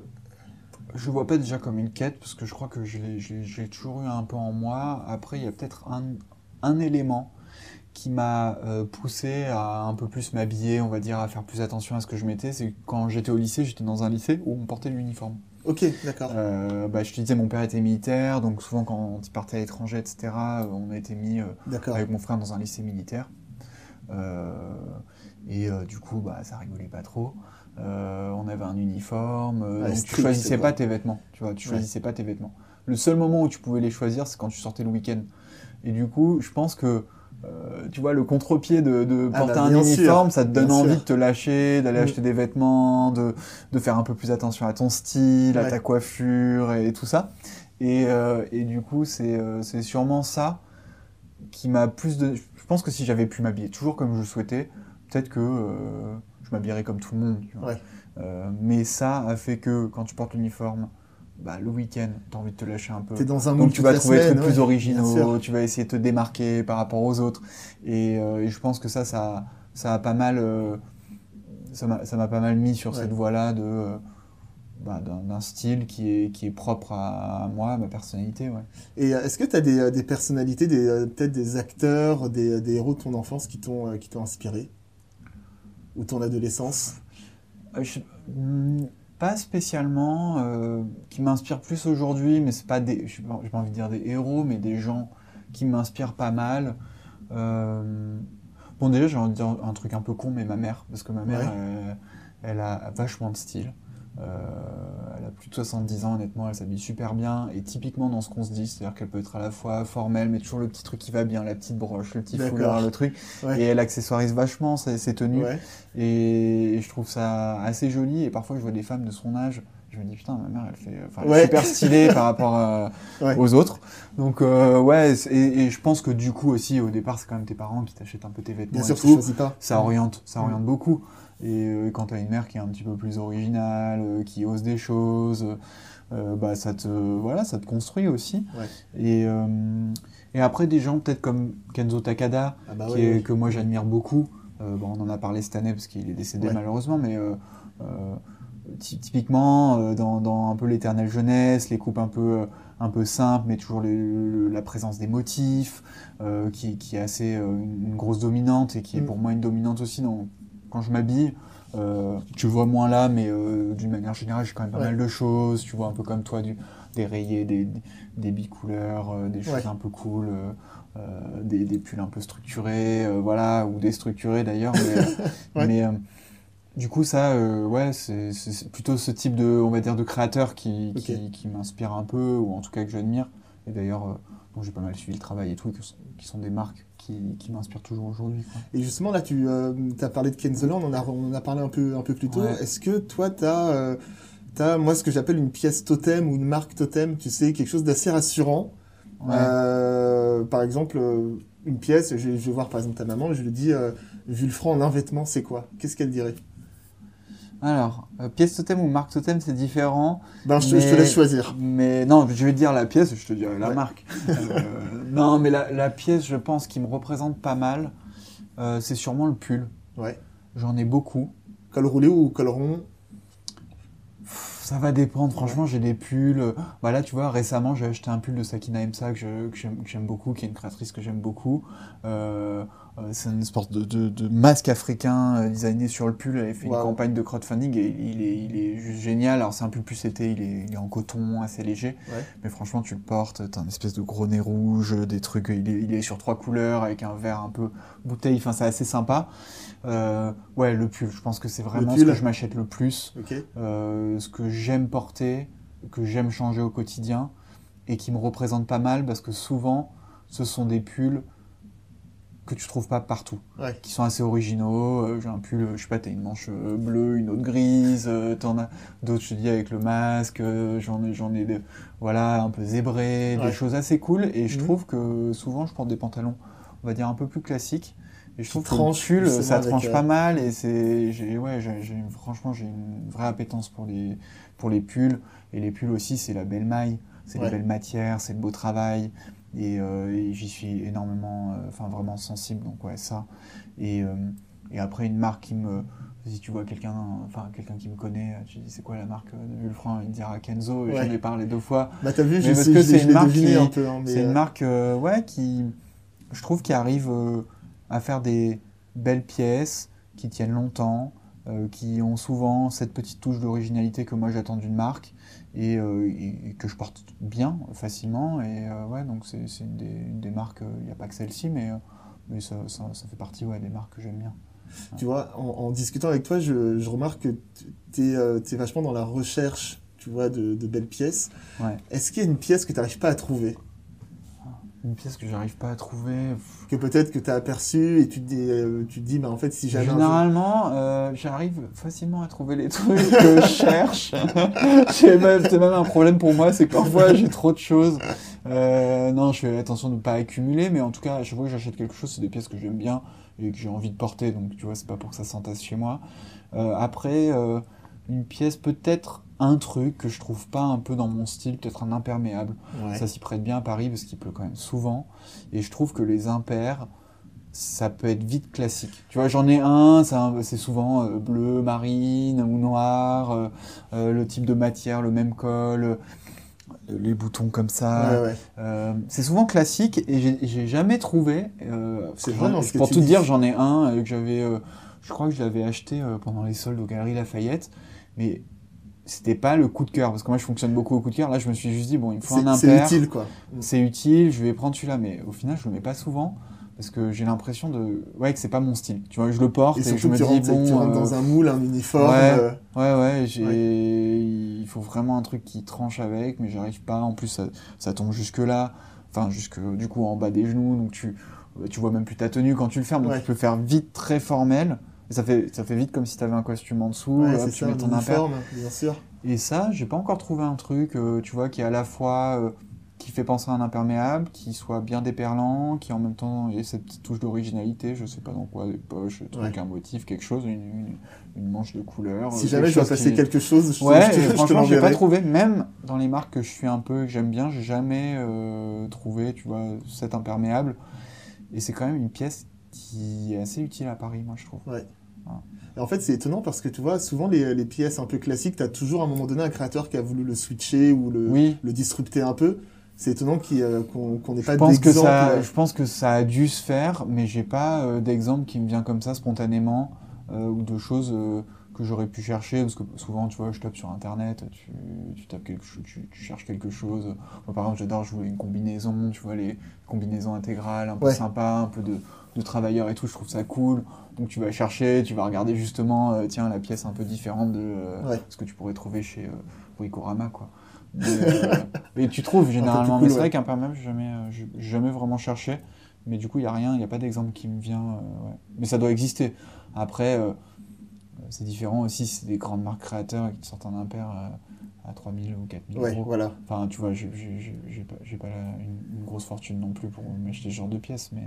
Je vois pas déjà comme une quête parce que je crois que j'ai toujours eu un peu en moi. Après, il y a peut-être un, un, élément qui m'a euh, poussé à un peu plus m'habiller, on va dire, à faire plus attention à ce que je mettais. C'est quand j'étais au lycée, j'étais dans un lycée où on portait l'uniforme. Ok, d'accord. Euh, bah, je te disais, mon père était militaire, donc souvent quand il partait à l'étranger, etc., on a été mis avec mon frère dans un lycée militaire. Et du coup, bah, ça rigolait pas trop. On avait un uniforme. donc tu choisissais pas tes vêtements. Tu vois, tu choisissais pas tes vêtements. Le seul moment où tu pouvais les choisir, c'est quand tu sortais le week-end. Et du coup, je pense que euh, tu vois, le contre-pied de, ah, porter bah, un uniforme, ça te donne envie de te lâcher, d'aller mm. acheter des vêtements, de, faire un peu plus attention à ton style, à ta coiffure et, tout ça. Et, euh, du coup, euh, c'est sûrement ça qui m'a plus de. Je pense que si j'avais pu m'habiller toujours comme je souhaitais, peut-être que je m'habillerais comme tout le monde. mais ça a fait que quand tu portes l'uniforme, bah, le week-end, tu as envie de te lâcher un peu. dans un Donc tu vas trouver des trucs plus originaux, tu vas essayer de te démarquer par rapport aux autres. Et, euh, je pense que ça, ça, ça a pas mal, euh, ça m'a pas mal mis sur cette voie-là de euh, bah, d'un style qui est, qui est propre à, moi, à ma personnalité. Ouais. Et est-ce que tu as des, des, personnalités, des, peut-être des acteurs, des, des, héros de ton enfance qui t'ont inspiré? Ou ton adolescence hmm, pas spécialement, euh, qui m'inspirent plus aujourd'hui, mais c'est pas des, j'ai pas envie de dire des héros, mais des gens qui m'inspirent pas mal. Euh, bon, déjà, j'ai envie de dire un truc un peu con, mais ma mère, parce que ma mère, elle, a vachement de style. Euh, elle a plus de 70 ans, honnêtement, elle s'habille super bien, et typiquement dans ce qu'on se dit, c'est-à-dire qu'elle peut être à la fois formelle, mais toujours le petit truc qui va bien, la petite broche, le petit foulard, le truc, et elle accessoirise vachement ses, tenues, et, je trouve ça assez joli, et parfois je vois des femmes de son âge, je me dis putain, ma mère, elle fait enfin, super stylée par rapport aux autres. Donc euh, ouais, et, je pense que du coup aussi au départ c'est quand même tes parents qui t'achètent un peu tes vêtements. Bien sûr, et pas. Ça oriente, ça oriente beaucoup. Et euh, quand tu as une mère qui est un petit peu plus originale, euh, qui ose des choses, euh, bah, ça, te, voilà, ça te construit aussi. Et, et après, des gens peut-être comme Kenzo Takada, ah bah qui que moi j'admire beaucoup. Bon, on en a parlé cette année parce qu'il est décédé malheureusement, mais typiquement dans, dans, un peu l'éternelle jeunesse, les coupes un peu, un peu simples, mais toujours la présence des motifs, qui, qui, est assez une, grosse dominante et qui est mm. pour moi une dominante aussi dans quand je m'habille, euh, tu vois moins là, mais euh, d'une manière générale, j'ai quand même pas mal de choses. Tu vois un peu comme toi, du, des rayés, des, des bicouleurs, euh, des choses un peu cool, des, des, pulls un peu structurés, voilà, ou déstructurés d'ailleurs. Mais, du coup, ça, ouais, c'est plutôt ce type de, on va dire, de créateur qui, qui, m'inspire un peu, ou en tout cas que j'admire. Et d'ailleurs, j'ai pas mal suivi le travail et tout, qui sont des marques qui, m'inspire toujours aujourd'hui. Et justement, là, tu euh, as parlé de Kenzola, on en a, on a parlé un peu, un peu plus tôt. Est-ce que toi, tu as, euh, as, moi, ce que j'appelle une pièce totem ou une marque totem, tu sais, quelque chose d'assez rassurant? Euh, Par exemple, une pièce, je, vais voir par exemple ta maman, je lui dis, Jules Franc en un vêtement, c'est quoi? Qu'est-ce qu'elle dirait? Alors, euh, pièce totem ou marque totem, c'est différent. Ben, je, te laisse choisir. Mais non, je vais te dire la pièce, je te dirai la marque. Euh, non, mais la, pièce, je pense, qui me représente pas mal, euh, c'est sûrement le pull. Ouais. J'en ai beaucoup. Col roulé ou col rond? Ça va dépendre. Franchement, j'ai des pulls. Voilà, tu vois, récemment, j'ai acheté un pull de Sakina Emsa que j'aime beaucoup, qui est une créatrice que j'aime beaucoup. Euh, euh, c'est une sorte de, masque africain euh, designé sur le pull. Elle fait une campagne de crowdfunding et il est, il est juste génial. Alors, c'est un pull plus été, il est, il est en coton, assez léger. Mais franchement, tu le portes, t'as une espèce de gros nez rouge, des trucs. Il est, il est sur trois couleurs avec un verre un peu bouteille. Enfin, c'est assez sympa. Euh, ouais, le pull, je pense que c'est vraiment ce que je m'achète le plus. Euh, ce que j'aime porter, que j'aime changer au quotidien et qui me représente pas mal parce que souvent, ce sont des pulls que tu trouves pas partout, qui sont assez originaux. Euh, j'ai un pull, je sais pas, t'as une manche bleue, une autre grise, t'en as d'autres, je te dis, avec le masque, j'en ai, j'en ai des, voilà, un peu zébré, des choses assez cool. Et je mhm. trouve que souvent, je porte des pantalons, on va dire, un peu plus classiques et je trouve que ça tranche pas euh, mal et c'est, ouais, j'ai, franchement, j'ai une vraie appétence pour les, pour les pulls. Et les pulls aussi, c'est la belle maille, c'est la belle matière, c'est le beau travail. Et, euh, j'y suis énormément, euh, enfin vraiment sensible. Donc ouais, ça. Et, et après, une marque qui me, si tu vois quelqu'un, enfin quelqu'un qui me connaît, tu dis c'est quoi la marque de Vulfran, il dira Kenzo. J'en ai parlé deux fois. Bah t'as vu, je parce que c'est une marque, un peu, hein, c'est une marque, ouais, qui, je trouve, qui arrive à faire des belles pièces qui tiennent longtemps, euh, qui ont souvent cette petite touche d'originalité que moi j'attends d'une marque et, euh, que je porte bien, facilement. Et euh, ouais, donc c'est une, des, marques, il n'y a pas que celle-ci, mais, mais ça, ça, fait partie ouais, des marques que j'aime bien. Tu vois, en, discutant avec toi, je, je remarque que tu es, euh, vachement dans la recherche, tu vois, de, de belles pièces. Est-ce qu'il y a une pièce que tu n'arrives pas à trouver? Une pièce que j'arrive pas à trouver. Que peut-être que tu as aperçu et tu te dis, euh, tu dis mais en fait, si jamais. Généralement, euh, j'arrive facilement à trouver les trucs que je cherche. c'est même, même, un problème pour moi, c'est que parfois j'ai trop de choses. Euh, non, je fais attention de ne pas accumuler, mais en tout cas, à chaque fois que j'achète quelque chose, c'est des pièces que j'aime bien et que j'ai envie de porter, donc tu vois, c'est pas pour que ça s'entasse chez moi. après, une pièce peut-être un truc que je trouve pas un peu dans mon style, peut-être un imperméable. Ça s'y prête bien à Paris parce qu'il pleut quand même souvent. Et je trouve que les impairs, ça peut être vite classique. Tu vois, j'en ai un, c'est souvent euh, bleu, marine ou noir, euh, euh, le type de matière, le même col, les boutons comme ça. c'est souvent classique et j'ai jamais trouvé. c'est Pour tout dire, j'en ai un que j'avais, je crois que je l'avais acheté pendant les soldes aux Galeries Lafayette, mais c'était pas le coup de cœur parce que moi je fonctionne beaucoup au coup de cœur. Là je me suis juste dit bon il me faut un impair. c'est utile quoi. C'est utile je vais prendre celui-là. Mais au final je le mets pas souvent parce que j'ai l'impression de ouais que c'est pas mon style. Tu vois je le porte et, je me dis bon tu rentres dans euh, un moule un uniforme ouais euh. ouais, ouais, j'ai il faut vraiment un truc qui tranche avec mais j'arrive pas. En plus ça, ça tombe jusque là enfin jusque du coup en bas des genoux. Donc tu tu vois même plus ta tenue quand tu le fermes. Donc tu peux faire vite très formel ça fait, ça fait vite comme si tu avais un costume en dessous, tu mets ton impair. bien sûr. Et ça, j'ai pas encore trouvé un truc, euh, tu vois, qui est à la fois euh, qui fait penser à un imperméable, qui soit bien déperlant, qui en même temps ait cette petite touche d'originalité, je sais pas dans quoi, des poches, truc, un motif, quelque chose, une, une, manche de couleur. Si jamais je dois passer quelque chose, je ouais, te, franchement, j'ai pas trouvé, même dans les marques que je suis un peu, que j'aime bien, j'ai jamais euh, trouvé, tu vois, cet imperméable. Et c'est quand même une pièce qui est assez utile à Paris, moi, je trouve. Ouais. Et en fait, c'est étonnant parce que tu vois, souvent les, les pièces un peu classiques, tu as toujours à un moment donné un créateur qui a voulu le switcher ou le, le disrupter un peu. C'est étonnant euh, qu'on n'ait pas d'exemple. Euh. Je pense que ça a dû se faire, mais j'ai pas euh, d'exemple qui me vient comme ça spontanément ou de choses que j'aurais pu chercher parce que souvent tu vois je tape sur internet tu, tu tapes quelque chose tu, cherches quelque chose moi par exemple j'adore jouer une combinaison tu vois les combinaisons intégrales un peu sympa un peu de, de travailleurs et tout je trouve ça cool donc tu vas chercher, tu vas regarder justement, euh, tiens, la pièce un peu différente de euh, ce que tu pourrais trouver chez euh, quoi. Mais, tu trouves généralement. mais c'est vrai qu'un permanent, je jamais, jamais vraiment cherché. Mais du coup, il n'y a rien, il n'y a pas d'exemple qui me vient. Mais ça doit exister. Après, c'est différent aussi, c'est des grandes marques créateurs qui te sortent un impair à 3000 ou 4000 euros. Voilà. Enfin, tu vois, j'ai pas, pas une, une, grosse fortune non plus pour m'acheter ce genre de pièces, mais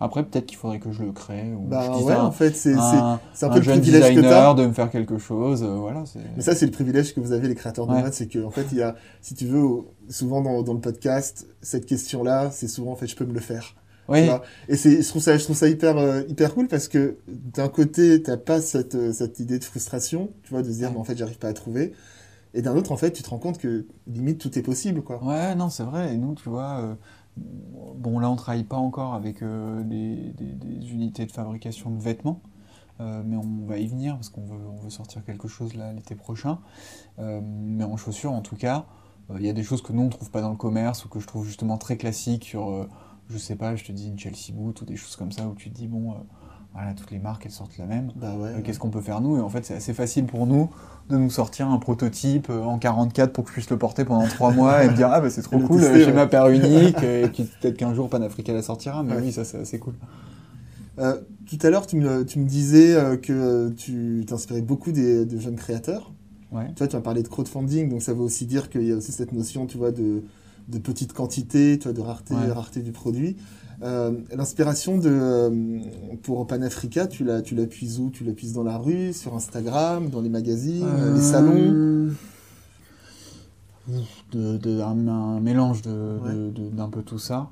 après, peut-être qu'il faudrait que je le crée. Ou bah je ouais, en fait, c'est un, un, peu le privilège que as. de me faire quelque chose. Euh, voilà, Mais ça, c'est le privilège que vous avez, les créateurs de mode, c'est qu'en en fait, il y a, si tu veux, souvent dans, dans le podcast, cette question-là, c'est souvent, en fait, je peux me le faire. Oui. Et c'est, je trouve ça, je trouve ça hyper, euh, hyper cool parce que d'un côté, t'as pas cette, euh, cette idée de frustration, tu vois, de se dire, mais en fait, j'arrive pas à trouver. Et d'un autre, en fait, tu te rends compte que limite tout est possible, quoi. Ouais, non, c'est vrai. Et nous, tu vois, Bon, là, on travaille pas encore avec euh, des, unités de fabrication de vêtements, euh, mais on va y venir parce qu'on veut, sortir quelque chose là l'été prochain. Euh, mais en chaussures, en tout cas, il y a des choses que nous on trouve pas dans le commerce ou que je trouve justement très classiques sur, je sais pas, je te dis une Chelsea boot ou des choses comme ça où tu te dis bon voilà, toutes les marques elles sortent la même. Bah qu'est-ce qu'on peut faire nous? Et en fait, c'est assez facile pour nous de nous sortir un prototype euh, en 44 pour que je puisse le porter pendant 3 mois et me dire ah bah c'est trop cool, j'ai ma paire unique et puis peut-être qu'un jour Panafrica la sortira. Mais oui, ça c'est assez cool. Euh, tout à l'heure, tu me, tu me, disais euh, que tu t'inspirais beaucoup des, de jeunes créateurs. Ouais. Tu vois, tu as parlé de crowdfunding, donc ça veut aussi dire qu'il y a aussi cette notion, tu vois, de, de petite quantité, tu vois, de rareté, rareté du produit. Euh, l'inspiration de euh, pour Panafrica, tu la tu la puises où? Tu la puises dans la rue, sur Instagram, dans les magazines, euh, les salons? de, un, mélange de, d'un peu tout ça.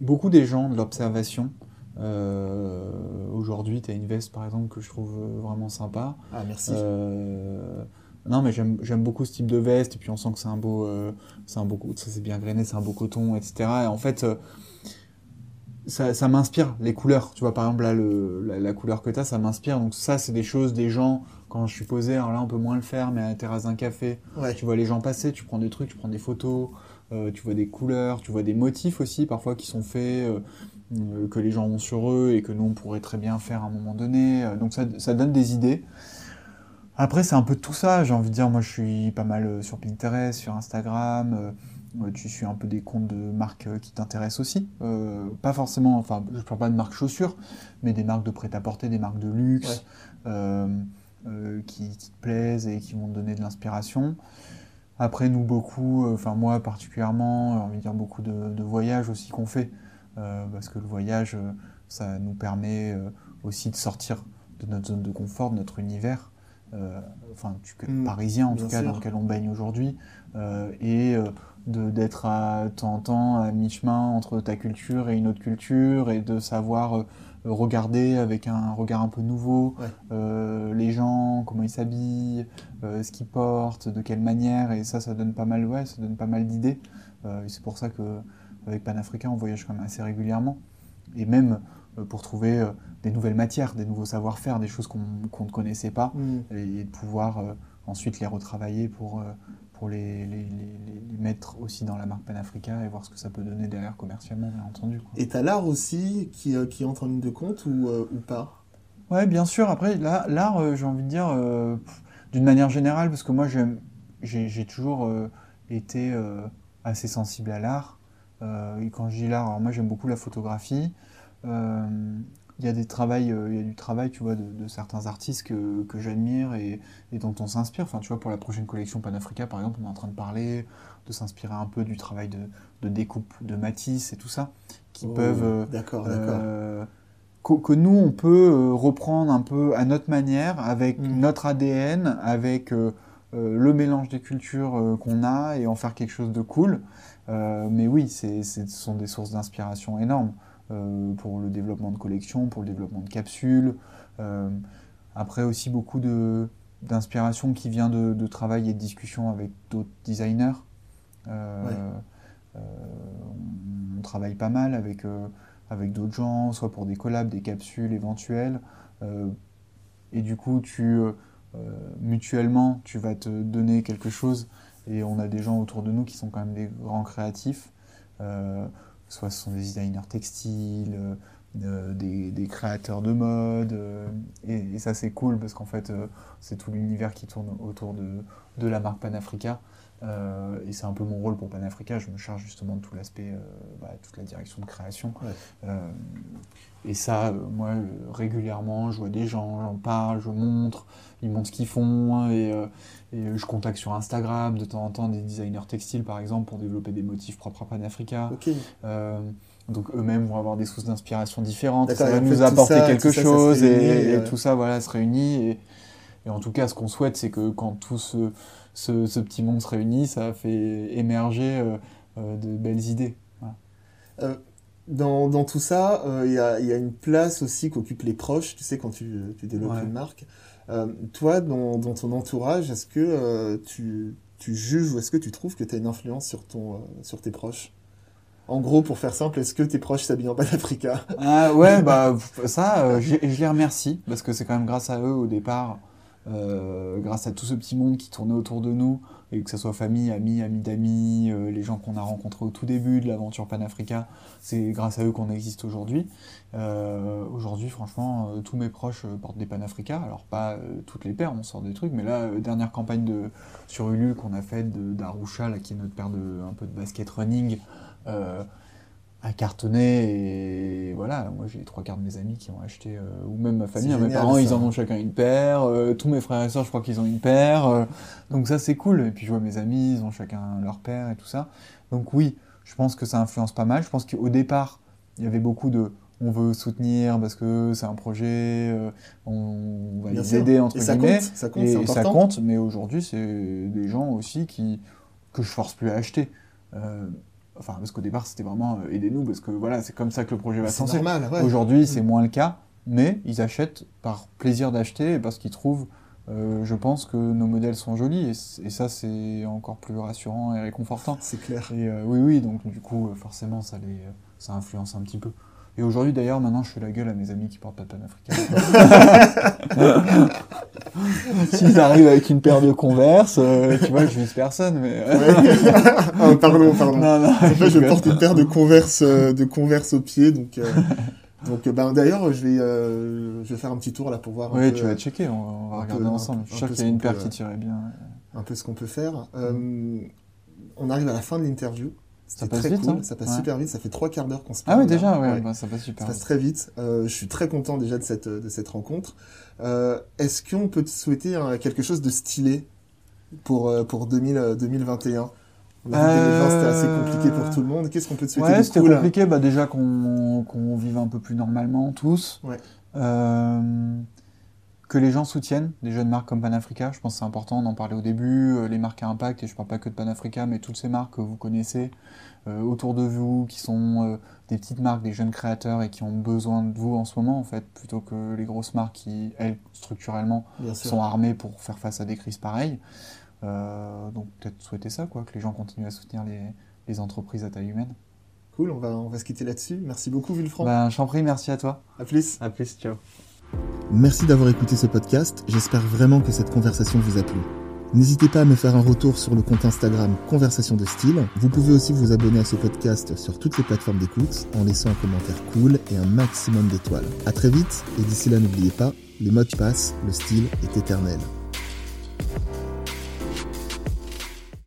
beaucoup des gens de l'observation. Aujourd'hui, tu as une veste par exemple que je trouve vraiment sympa. Ah, merci. Non, mais j'aime beaucoup ce type de veste, et puis on sent que c'est un beau, euh, c'est un beau, ça c'est bien grainé, c'est un beau coton, etc. Et en fait, euh, ça, ça m'inspire les couleurs. Tu vois, par exemple, là, le, la, couleur que tu as, ça m'inspire. Donc ça, c'est des choses, des gens, quand je suis posé, alors là, on peut moins le faire, mais à la terrasse d'un café, tu vois les gens passer, tu prends des trucs, tu prends des photos, euh, tu vois des couleurs, tu vois des motifs aussi, parfois, qui sont faits que les gens ont sur eux et que nous, on pourrait très bien faire à un moment donné. donc ça, ça donne des idées. Après, c'est un peu tout ça, j'ai envie de dire. Moi, je suis pas mal sur Pinterest, sur Instagram. tu suis un peu des comptes de marques qui t'intéressent aussi. pas forcément, enfin, je parle pas de marques chaussures, mais des marques de prêt-à-porter, des marques de luxe. Euh, qui, te plaisent et qui vont te donner de l'inspiration. Après, nous, beaucoup, euh, enfin moi particulièrement, on va dire beaucoup de, voyages aussi qu'on fait, euh, parce que le voyage, ça nous permet aussi de sortir de notre zone de confort, de notre univers, enfin, mmh, parisien en tout cas, dans lequel on baigne aujourd'hui, et d'être à temps en temps à mi-chemin entre ta culture et une autre culture, et de savoir regarder avec un regard un peu nouveau euh, les gens, comment ils s'habillent, euh, ce qu'ils portent, de quelle manière, et ça, ça donne pas mal, ouais, ça donne pas mal d'idées. Euh, c'est pour ça que avec Panafricain, on voyage quand même assez régulièrement, et même pour trouver des nouvelles matières, des nouveaux savoir-faire, des choses qu'on ne connaissait pas, mm. et, de pouvoir ensuite les retravailler pour pour les, les, les, mettre aussi dans la marque Panafrica et voir ce que ça peut donner derrière commercialement, bien entendu. Et tu as l'art aussi qui, euh, qui, entre en ligne de compte ou, euh, ou pas? Ouais, bien sûr. Après, l'art, euh, j'ai envie de dire, d'une manière générale, parce que moi, j'ai toujours été assez sensible à l'art. et quand je dis l'art, alors moi, j'aime beaucoup la photographie il y a des travails, euh, il y a du travail, tu vois, de, certains artistes que, que j'admire et, et, dont on s'inspire. Enfin, tu vois, pour la prochaine collection Panafrica, par exemple, on est en train de parler, de s'inspirer un peu du travail de, de, découpe de Matisse et tout ça, qui oh, peuvent. Euh, d'accord, d'accord. Euh, que, nous, on peut reprendre un peu à notre manière, avec mm. notre ADN, avec le mélange des cultures qu'on a et en faire quelque chose de cool. mais oui, c'est, ce sont des sources d'inspiration énormes. Euh, pour le développement de collections, pour le développement de capsules. Euh, après aussi beaucoup d'inspiration qui vient de, travail et de discussions avec d'autres designers. Euh, on travaille pas mal avec, avec d'autres gens, soit pour des collabs, des capsules éventuelles. et du coup, tu, mutuellement, tu vas te donner quelque chose. Et on a des gens autour de nous qui sont quand même des grands créatifs soit ce sont des designers textiles, euh, des, créateurs de mode, euh, et, ça c'est cool parce qu'en fait euh, c'est tout l'univers qui tourne autour de, de la marque Panafrica. Et c'est un peu mon rôle pour Panafrica, je me charge justement de tout l'aspect, bah, toute la direction de création. et ça, moi, régulièrement, je vois des gens, j'en parle, je montre, ils montrent ce qu'ils font, et, et, je contacte sur Instagram de temps en temps des designers textiles, par exemple, pour développer des motifs propres à Panafrica. Donc eux-mêmes vont avoir des sources d'inspiration différentes, ça va nous apporter quelque chose et, tout ça voilà se réunit et, en tout cas ce qu'on souhaite c'est que quand tout ce, ce, petit monde se réunit ça fait émerger euh, euh, de belles idées. Euh, dans, dans, tout ça, il y, a, y, a, une place aussi qu'occupent les proches, tu sais, quand tu, tu développes une marque. toi, dans, dans, ton entourage, est-ce que tu, tu juges ou est-ce que tu trouves que tu as une influence sur, ton, sur tes proches? En gros, pour faire simple, est-ce que tes proches s'habillent en Panafrica? Ah ouais, bah ça, euh, je, les remercie parce que c'est quand même grâce à eux au départ, euh, grâce à tout ce petit monde qui tournait autour de nous, et que ce soit famille, amis, amis d'amis, euh, les gens qu'on a rencontrés au tout début de l'aventure Panafrica, c'est grâce à eux qu'on existe aujourd'hui. aujourd'hui, franchement, tous mes proches portent des Panafrica, alors pas toutes les paires, on sort des trucs, mais là, dernière campagne de sur Ulule qu'on a faite d'Arusha, qui est notre paire un peu de basket running euh, à cartonner et voilà moi j'ai trois quarts de mes amis qui ont acheté euh, ou même ma famille hein, mes parents ils en ont chacun une paire euh, tous mes frères et sœurs je crois qu'ils ont une paire donc ça c'est cool. Et puis je vois mes amis ils ont chacun leur paire et tout ça. Donc oui je pense que ça influence pas mal. Je pense qu'au départ il y avait beaucoup de on veut soutenir parce que c'est un projet, on va les aider entre guillemets, ça compte, et, ça compte, mais aujourd'hui c'est des gens aussi qui que je force plus à acheter. Enfin, parce qu'au départ, c'était vraiment euh, aidez-nous, parce que voilà, c'est comme ça que le projet va se normal. Aujourd'hui, c'est mm. moins le cas, mais ils achètent par plaisir d'acheter et parce qu'ils trouvent, euh, je pense, que nos modèles sont jolis. Et, ça, c'est encore plus rassurant et réconfortant. C'est clair. Et euh, oui, oui, donc du coup, forcément, ça, les, ça influence un petit peu. Et aujourd'hui, d'ailleurs, maintenant, je fais la gueule à mes amis qui portent pas de panafricain. S'ils arrivent avec une paire de Converse, euh, tu vois, je vise personne, mais... ah, pardon, pardon. Non, non, je, porte une paire de Converse, euh, de Converse au pied, donc... Euh, donc, ben, d'ailleurs, je vais, je vais faire un petit tour là pour voir. Oui, tu vas checker, on, va regarder ensemble. je suis sûr qu'il y a une paire qui tirait bien. Un peu ce qu'on peut faire. on arrive à la fin de l'interview. Ça passe vite, hein ça passe super vite. Ça fait trois quarts d'heure qu'on se parle. Ah oui, déjà, ouais, bah, ça passe super. Ça passe très vite. Euh, je suis très content déjà de cette de cette rencontre. Euh, Est-ce qu'on peut te souhaiter quelque chose de stylé pour euh, pour 2000, 2021 c'était assez compliqué pour tout le monde. Qu'est-ce qu'on peut te souhaiter ouais, c'était compliqué. Bah déjà qu'on qu'on vive un peu plus normalement tous. Ouais. Euh, que les gens soutiennent des jeunes marques comme Panafrica. Je pense que c'est important d'en parler au début. Euh, les marques à impact, et je ne parle pas que de Panafrica, mais toutes ces marques que vous connaissez euh, autour de vous, qui sont euh, des petites marques, des jeunes créateurs et qui ont besoin de vous en ce moment, en fait, plutôt que les grosses marques qui, elles, structurellement, sont armées pour faire face à des crises pareilles. donc peut-être souhaiter ça, quoi, que les gens continuent à soutenir les, les entreprises à taille humaine. Cool, on va, on va se quitter là-dessus. Merci beaucoup, Villefranc. Ben, J'en prie, merci à toi. À plus. À plus, ciao. Merci d'avoir écouté ce podcast, j'espère vraiment que cette conversation vous a plu. N'hésitez pas à me faire un retour sur le compte Instagram Conversation de Style. Vous pouvez aussi vous abonner à ce podcast sur toutes les plateformes d'écoute en laissant un commentaire cool et un maximum d'étoiles. A très vite et d'ici là n'oubliez pas, les modes passent, le style est éternel.